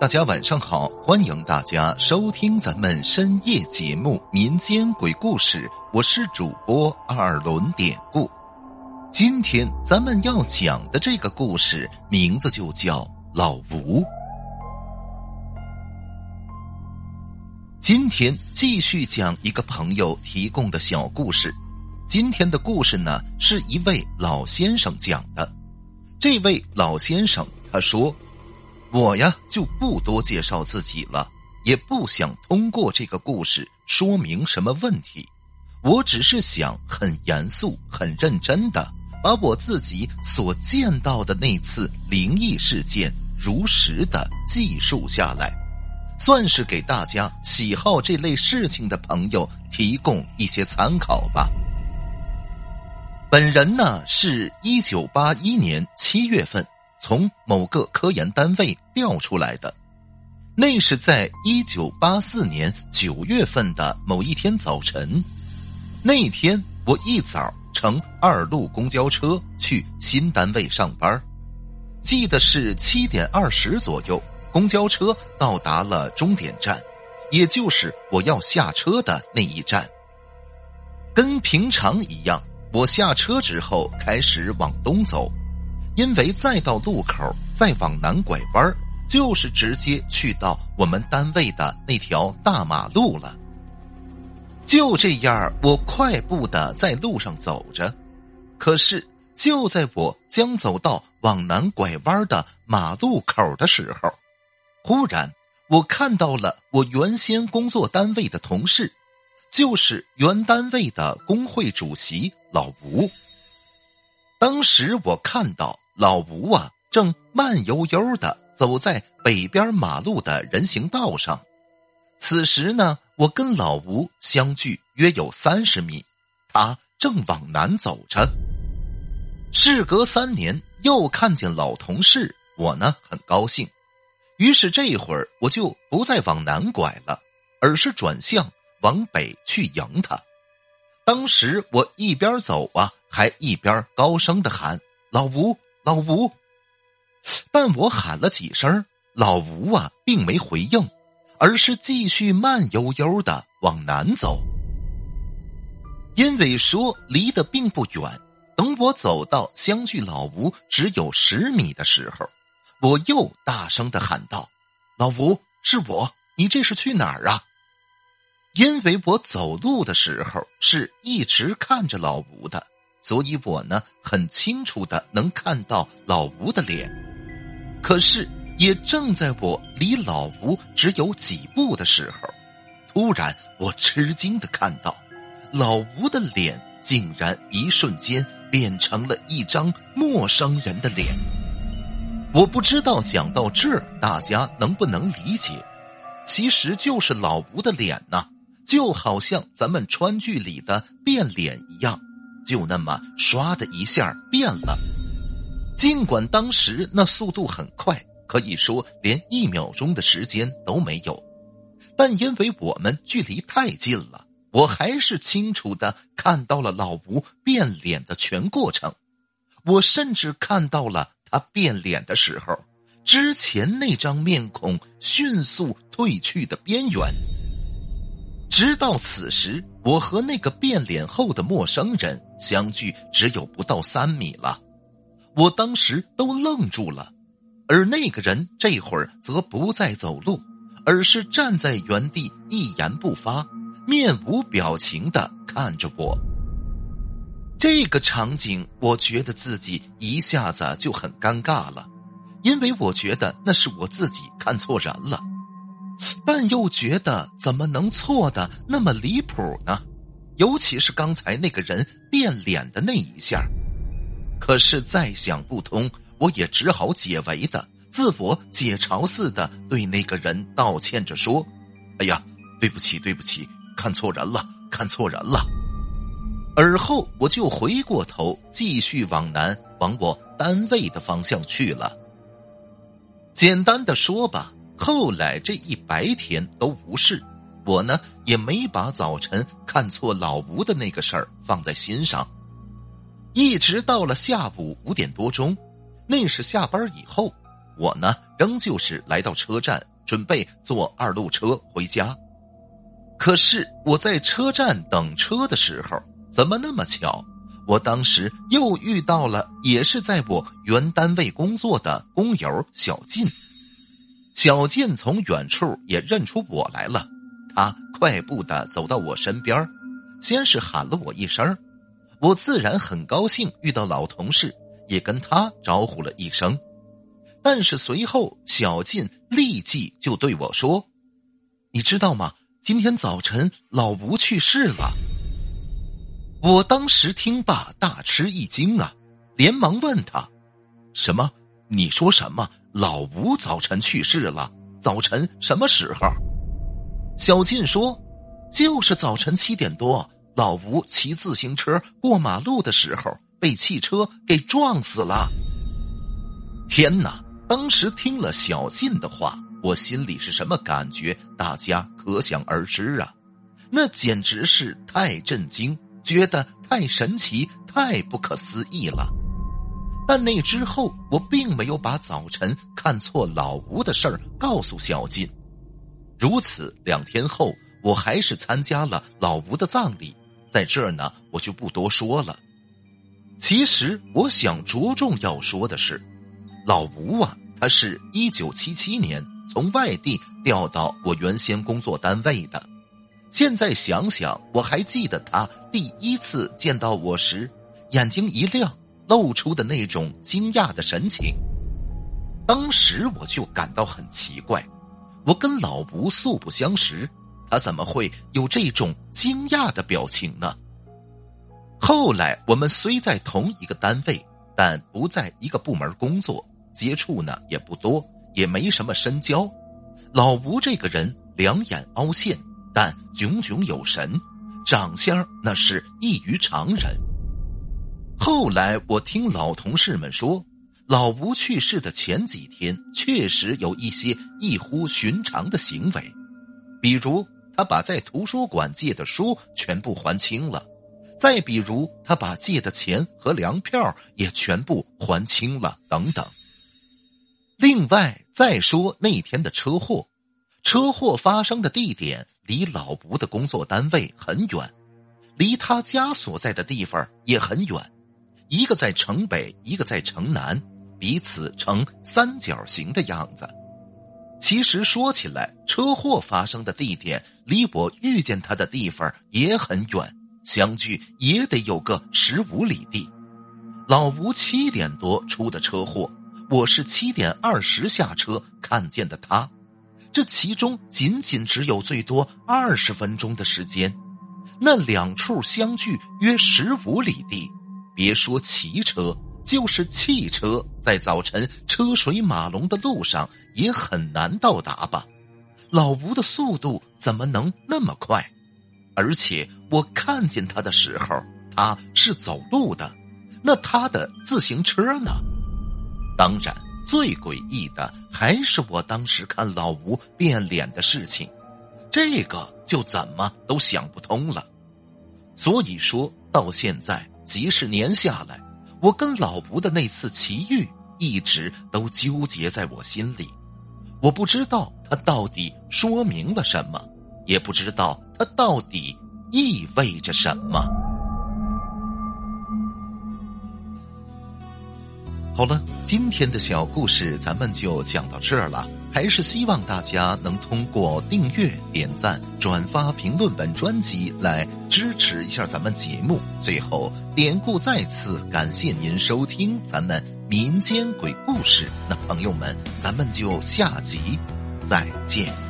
大家晚上好，欢迎大家收听咱们深夜节目《民间鬼故事》，我是主播二轮典故。今天咱们要讲的这个故事名字就叫老吴。今天继续讲一个朋友提供的小故事。今天的故事呢，是一位老先生讲的。这位老先生他说。我呀就不多介绍自己了，也不想通过这个故事说明什么问题，我只是想很严肃、很认真的把我自己所见到的那次灵异事件如实的记述下来，算是给大家喜好这类事情的朋友提供一些参考吧。本人呢是一九八一年七月份。从某个科研单位调出来的，那是在一九八四年九月份的某一天早晨。那天我一早乘二路公交车去新单位上班，记得是七点二十左右，公交车到达了终点站，也就是我要下车的那一站。跟平常一样，我下车之后开始往东走。因为再到路口，再往南拐弯就是直接去到我们单位的那条大马路了。就这样，我快步的在路上走着。可是，就在我将走到往南拐弯的马路口的时候，忽然我看到了我原先工作单位的同事，就是原单位的工会主席老吴。当时我看到。老吴啊，正慢悠悠的走在北边马路的人行道上。此时呢，我跟老吴相距约有三十米，他正往南走着。事隔三年，又看见老同事，我呢很高兴。于是这会儿我就不再往南拐了，而是转向往北去迎他。当时我一边走啊，还一边高声的喊：“老吴。”老吴，但我喊了几声，老吴啊，并没回应，而是继续慢悠悠的往南走。因为说离得并不远，等我走到相距老吴只有十米的时候，我又大声的喊道：“老吴，是我，你这是去哪儿啊？”因为我走路的时候是一直看着老吴的。所以我呢，很清楚的能看到老吴的脸，可是也正在我离老吴只有几步的时候，突然我吃惊的看到，老吴的脸竟然一瞬间变成了一张陌生人的脸。我不知道讲到这儿大家能不能理解，其实就是老吴的脸呐，就好像咱们川剧里的变脸一样。就那么唰的一下变了，尽管当时那速度很快，可以说连一秒钟的时间都没有，但因为我们距离太近了，我还是清楚的看到了老吴变脸的全过程。我甚至看到了他变脸的时候，之前那张面孔迅速褪去的边缘。直到此时，我和那个变脸后的陌生人相距只有不到三米了，我当时都愣住了，而那个人这会儿则不再走路，而是站在原地一言不发，面无表情的看着我。这个场景，我觉得自己一下子就很尴尬了，因为我觉得那是我自己看错人了。但又觉得怎么能错的那么离谱呢？尤其是刚才那个人变脸的那一下，可是再想不通，我也只好解围的自我解嘲似的对那个人道歉着说：“哎呀，对不起，对不起，看错人了，看错人了。”而后我就回过头继续往南往我单位的方向去了。简单的说吧。后来这一白天都无事，我呢也没把早晨看错老吴的那个事儿放在心上。一直到了下午五点多钟，那是下班以后，我呢，仍旧是来到车站，准备坐二路车回家。可是我在车站等车的时候，怎么那么巧？我当时又遇到了也是在我原单位工作的工友小静。小静从远处也认出我来了，他快步的走到我身边，先是喊了我一声，我自然很高兴遇到老同事，也跟他招呼了一声。但是随后，小静立即就对我说：“你知道吗？今天早晨老吴去世了。”我当时听罢大吃一惊啊，连忙问他：“什么？你说什么？老吴早晨去世了？早晨什么时候？”小静说：“就是早晨七点多，老吴骑自行车过马路的时候被汽车给撞死了。”天哪！当时听了小静的话，我心里是什么感觉？大家可想而知啊！那简直是太震惊，觉得太神奇、太不可思议了。但那之后，我并没有把早晨看错老吴的事儿告诉小静。如此，两天后，我还是参加了老吴的葬礼。在这儿呢，我就不多说了。其实，我想着重要说的是。老吴啊，他是一九七七年从外地调到我原先工作单位的。现在想想，我还记得他第一次见到我时，眼睛一亮，露出的那种惊讶的神情。当时我就感到很奇怪，我跟老吴素不相识，他怎么会有这种惊讶的表情呢？后来我们虽在同一个单位，但不在一个部门工作。接触呢也不多，也没什么深交。老吴这个人两眼凹陷，但炯炯有神，长相那是异于常人。后来我听老同事们说，老吴去世的前几天确实有一些异乎寻常的行为，比如他把在图书馆借的书全部还清了，再比如他把借的钱和粮票也全部还清了，等等。另外再说那天的车祸，车祸发生的地点离老吴的工作单位很远，离他家所在的地方也很远，一个在城北，一个在城南，彼此呈三角形的样子。其实说起来，车祸发生的地点离我遇见他的地方也很远，相距也得有个十五里地。老吴七点多出的车祸。我是七点二十下车看见的他，这其中仅仅只有最多二十分钟的时间，那两处相距约十五里地，别说骑车，就是汽车，在早晨车水马龙的路上也很难到达吧？老吴的速度怎么能那么快？而且我看见他的时候，他是走路的，那他的自行车呢？当然，最诡异的还是我当时看老吴变脸的事情，这个就怎么都想不通了。所以说到现在几十年下来，我跟老吴的那次奇遇一直都纠结在我心里。我不知道它到底说明了什么，也不知道它到底意味着什么。好了，今天的小故事咱们就讲到这儿了。还是希望大家能通过订阅、点赞、转发、评论本专辑来支持一下咱们节目。最后，典故再次感谢您收听咱们民间鬼故事。那朋友们，咱们就下集再见。